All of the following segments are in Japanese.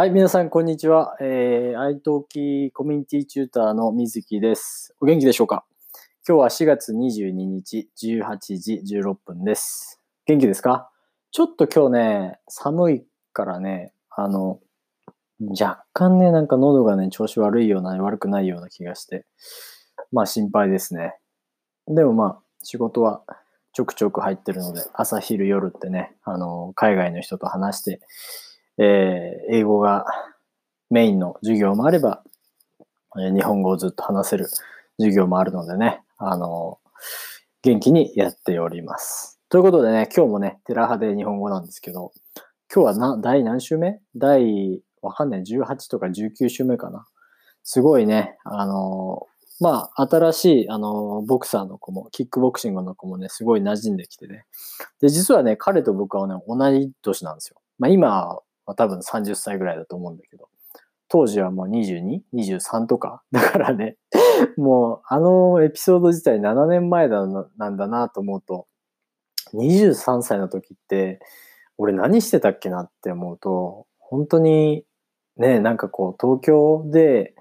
はい、皆さん、こんにちは。えー、愛登記コミュニティチューターの水木です。お元気でしょうか？今日は4月22日18時16分です。元気ですか？ちょっと今日ね、寒いからね、あの、若干ね、なんか喉がね、調子悪いような、悪くないような気がして、まあ心配ですね。でもまあ、仕事はちょくちょく入ってるので、朝昼夜ってね、あの、海外の人と話して、えー英語がメインの授業もあれば、えー日本語をずっと話せる授業もあるのでね、あの元気にやっております。ということでね、今日もね、テラハで日本語なんですけど、今日はな第何週目？第、わかんない、18とか19週目かな。すごいね、あのまあ、新しい、あのボクサーの子も、キックボクシングの子もね、すごい馴染んできてね。で、実はね、彼と僕はね、同い年なんですよ。まあ、今は多分30歳ぐらいだと思うんだけど、当時はもう 22?23 とか。だからね、もうあのエピソード自体7年前だなんだなと思うと、23歳の時って、俺何してたっけなって思うと、本当にね、なんかこう東京で、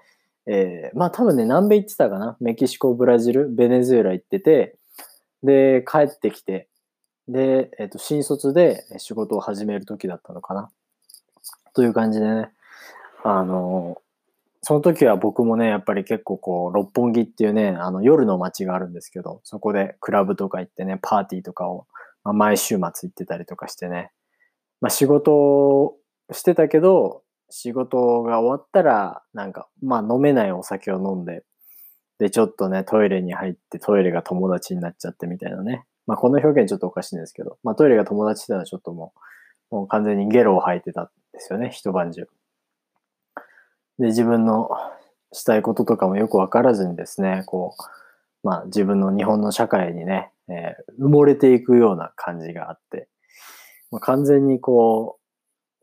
えーまあ多分ね、南米行ってたかな。メキシコ、ブラジル、ベネズエラ行ってて、で、帰ってきて、で、えっ、と、新卒で仕事を始める時だったのかな。という感じでね、あの、その時は僕もね、やっぱり結構こう、六本木っていうね、あの、夜の街があるんですけど、そこでクラブとか行ってね、パーティーとかを、まあ、毎週末行ってたりとかしてね、まあ仕事をしてたけど、仕事が終わったら、なんか、まあ飲めないお酒を飲んで、で、ちょっとね、トイレに入って、トイレが友達になっちゃってみたいなね。まあこの表現ちょっとおかしいんですけど、まあトイレが友達ってのはちょっともう、もう完全にゲロを吐いてた。ですよね、一晩中。で、自分のしたいこととかもよくわからずにですね、こう、まあ自分の日本の社会にね、えー埋もれていくような感じがあって、まあ、完全にこ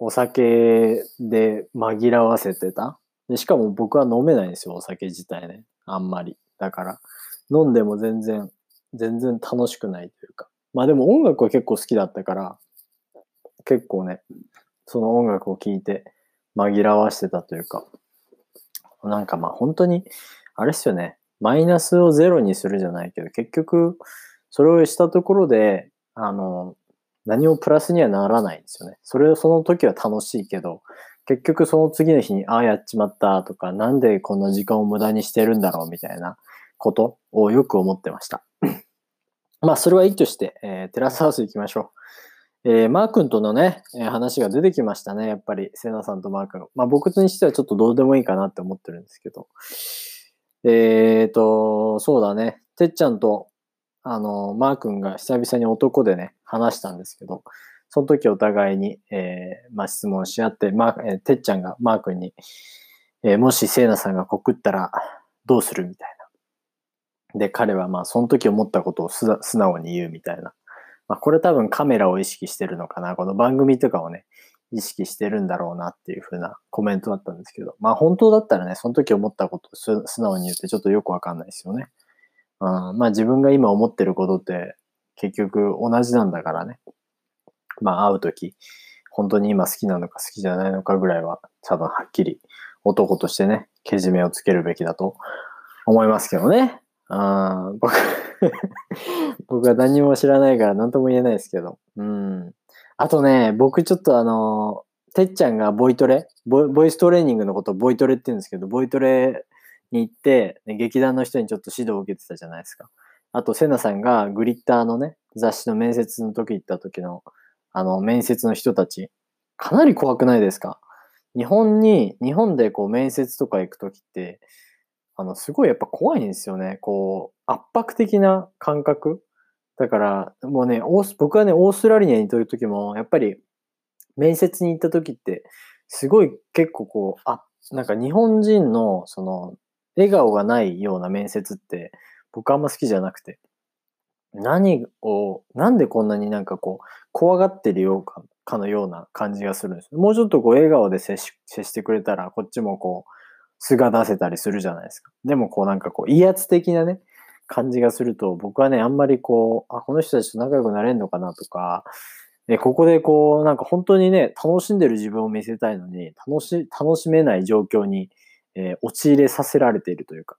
う、お酒で紛らわせてた。でしかも僕は飲めないんですよ、お酒自体ね。あんまり。だから、飲んでも全然、全然楽しくないというか。まあでも音楽は結構好きだったから、結構ね、その音楽を聴いて紛らわしてたというか、なんかまあ本当に、あれっすよね、マイナスをゼロにするじゃないけど、結局、それをしたところで、あの、何もプラスにはならないんですよね。それをその時は楽しいけど、結局その次の日に、ああ、やっちまったとか、なんでこんな時間を無駄にしてるんだろうみたいなことをよく思ってました。まあ、それはいいとして、えーテラスハウス行きましょう。えーマー君とのね、え話が出てきましたね。やっぱり、セナさんとマー君。まあ、僕にしてはちょっとどうでもいいかなって思ってるんですけど。えーと、そうだね。てっちゃんと、あの、マー君が久々に男でね、話したんですけど、その時お互いに、えーまあ、質問し合って、まあ、えーてっちゃんがマー君に、えーもしセイナさんが告ったらどうするみたいな。で、彼はまあ、その時思ったことを素直に言うみたいな。まあ、これ多分カメラを意識してるのかな。この番組とかをね、意識してるんだろうなっていう風なコメントだったんですけど、まあ本当だったらね、その時思ったことを素直に言ってちょっとよくわかんないですよね。うん、まあ自分が今思ってることって結局同じなんだからね。まあ会う時、本当に今好きなのか好きじゃないのかぐらいは多分はっきり男としてね、けじめをつけるべきだと思いますけどね。うん、僕、僕は何も知らないから何とも言えないですけど。うん。あとね、僕ちょっとあの、てっちゃんがボイトレ？ボイボイストレーニングのことをボイトレって言うんですけど、ボイトレに行って、劇団の人にちょっと指導を受けてたじゃないですか。あと、セナさんがグリッターのね、雑誌の面接の時行った時の、あの、面接の人たち、かなり怖くないですか？日本に、日本でこう面接とか行く時って、あの、すごいやっぱ怖いんですよね。こう、圧迫的な感覚。だから、もうね、オース僕はね、オーストラリアにいる時も、やっぱり、面接に行った時って、すごい結構こう、あ、なんか日本人の、その、笑顔がないような面接って、僕あんま好きじゃなくて、何を、なんでこんなになんかこう、怖がってるようかかのような感じがするんです。もうちょっとこう、笑顔で接し接してくれたら、こっちもこう、素が出せたりするじゃないですか。でもこうなんかこう、威圧的なね、感じがすると、僕はね、あんまりこう、あ、この人たちと仲良くなれんのかなとか、で、ここでこう、なんか本当にね、楽しんでる自分を見せたいのに、楽し、楽しめない状況に、えー、陥れさせられているというか、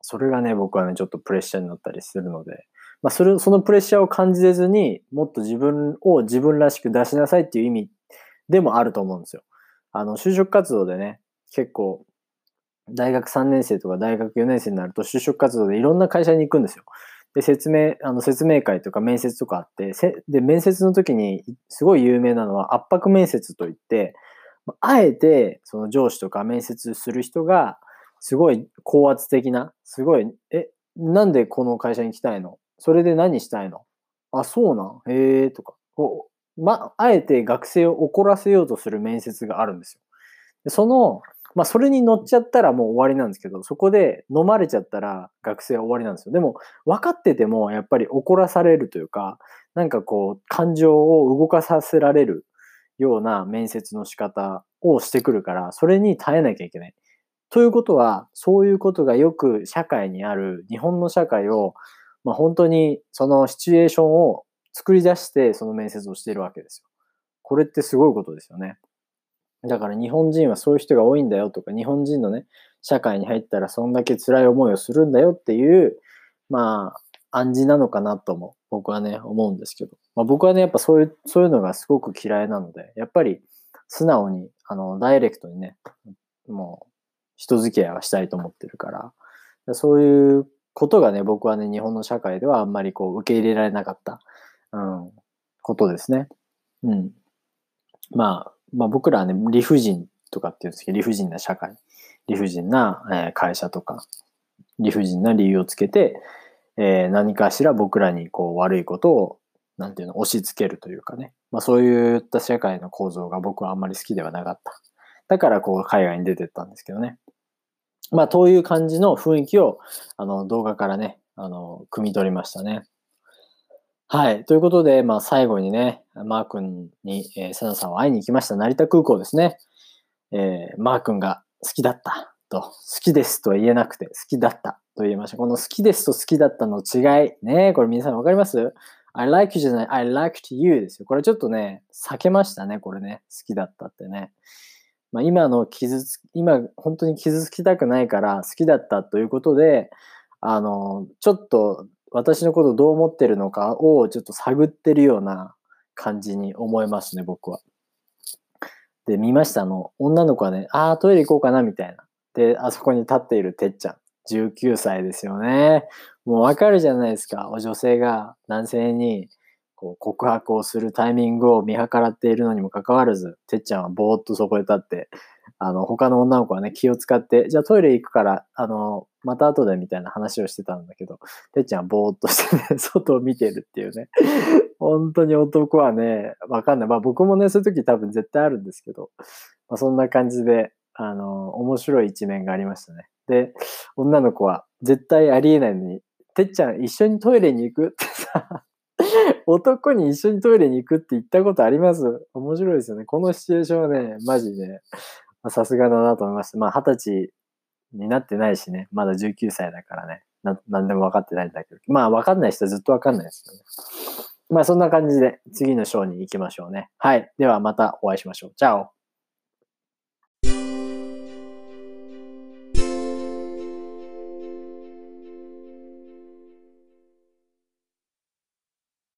それがね、僕はね、ちょっとプレッシャーになったりするので、まあ、それ、そのプレッシャーを感じれずに、もっと自分を自分らしく出しなさいっていう意味でもあると思うんですよ。あの、就職活動でね、結構、大学3年生とか大学4年生になると就職活動でいろんな会社に行くんですよ。で、説明、あの、説明会とか面接とかあって、で、面接の時にすごい有名なのは圧迫面接といって、あえて、その上司とか面接する人が、すごい高圧的な、すごい、え、なんでこの会社に来たいの？それで何したいの？あ、そうなん？へえ、とか。こう、ま、あえて学生を怒らせようとする面接があるんですよ。その、まあ、それに乗っちゃったらもう終わりなんですけど、そこで飲まれちゃったら学生は終わりなんですよ。でも、分かっててもやっぱり怒らされるというか、なんかこう、感情を動かさせられるような面接の仕方をしてくるから、それに耐えなきゃいけない。ということは、そういうことがよく社会にある日本の社会を、まあ、本当にそのシチュエーションを作り出してその面接をしているわけですよ。これってすごいことですよね。だから日本人はそういう人が多いんだよとか、日本人のね、社会に入ったらそんだけ辛い思いをするんだよっていう、まあ、暗示なのかなとも僕はね、思うんですけど。まあ、僕はね、やっぱそういう、そういうのがすごく嫌いなので、やっぱり素直に、あの、ダイレクトにね、もう、人付き合いはしたいと思ってるから、そういうことがね、僕はね、日本の社会ではあんまりこう、受け入れられなかった、うん、ことですね。うん。まあ、まあ僕らはね、理不尽とかって言うんですけど、理不尽な社会、理不尽な、え会社とか、理不尽な理由をつけて、えー、何かしら僕らにこう悪いことを、なんていうの、押し付けるというかね。まあそういった社会の構造が僕はあんまり好きではなかった。だからこう海外に出てったんですけどね。まあという感じの雰囲気をあの動画からね、あの、汲み取りましたね。はい。ということで、まあ最後にね、マー君に、えー、セナさんを会いに行きました。成田空港ですね。えー、マー君が好きだったと、好きですとは言えなくて、好きだったと言いました。この好きですと好きだったの違い。ねこれ皆さんわかります ?I like you じゃない、I liked you ですよ。これちょっとね、避けましたね、これね。好きだったってね。まあ、今の傷つ、今本当に傷つきたくないから好きだったということで、あの、ちょっと私のことどう思ってるのかをちょっと探ってるような感じに思いますね、僕は。で、見ました。の、女の子はね、ああ、トイレ行こうかな、みたいな。で、あそこに立っているてっちゃん。19歳ですよね。もうわかるじゃないですか。女性が男性にこう告白をするタイミングを見計らっているのにもかかわらず、てっちゃんはぼーっとそこへ立って、あの、他の女の子はね、気を使って、じゃあトイレ行くから、あの、また後でみたいな話をしてたんだけど、てっちゃんはぼーっとしてね、外を見てるっていうね。本当に男はね、わかんない。まあ僕もね、そういう時多分絶対あるんですけど、まあそんな感じで、あの、面白い一面がありましたね。で、女の子は絶対ありえないのに、てっちゃん一緒にトイレに行く？ってさ、男に一緒にトイレに行くって言ったことあります？面白いですよね。このシチュエーションはね、マジで、さすがだなと思いました。まあ、二十歳になってないしね、まだ19歳だからね、ななんでも分かってないんだけど。まあ、分かんない人はずっと分かんないですよね。まあ、そんな感じで次の章に行きましょうね。はい。ではまたお会いしましょう。チャオ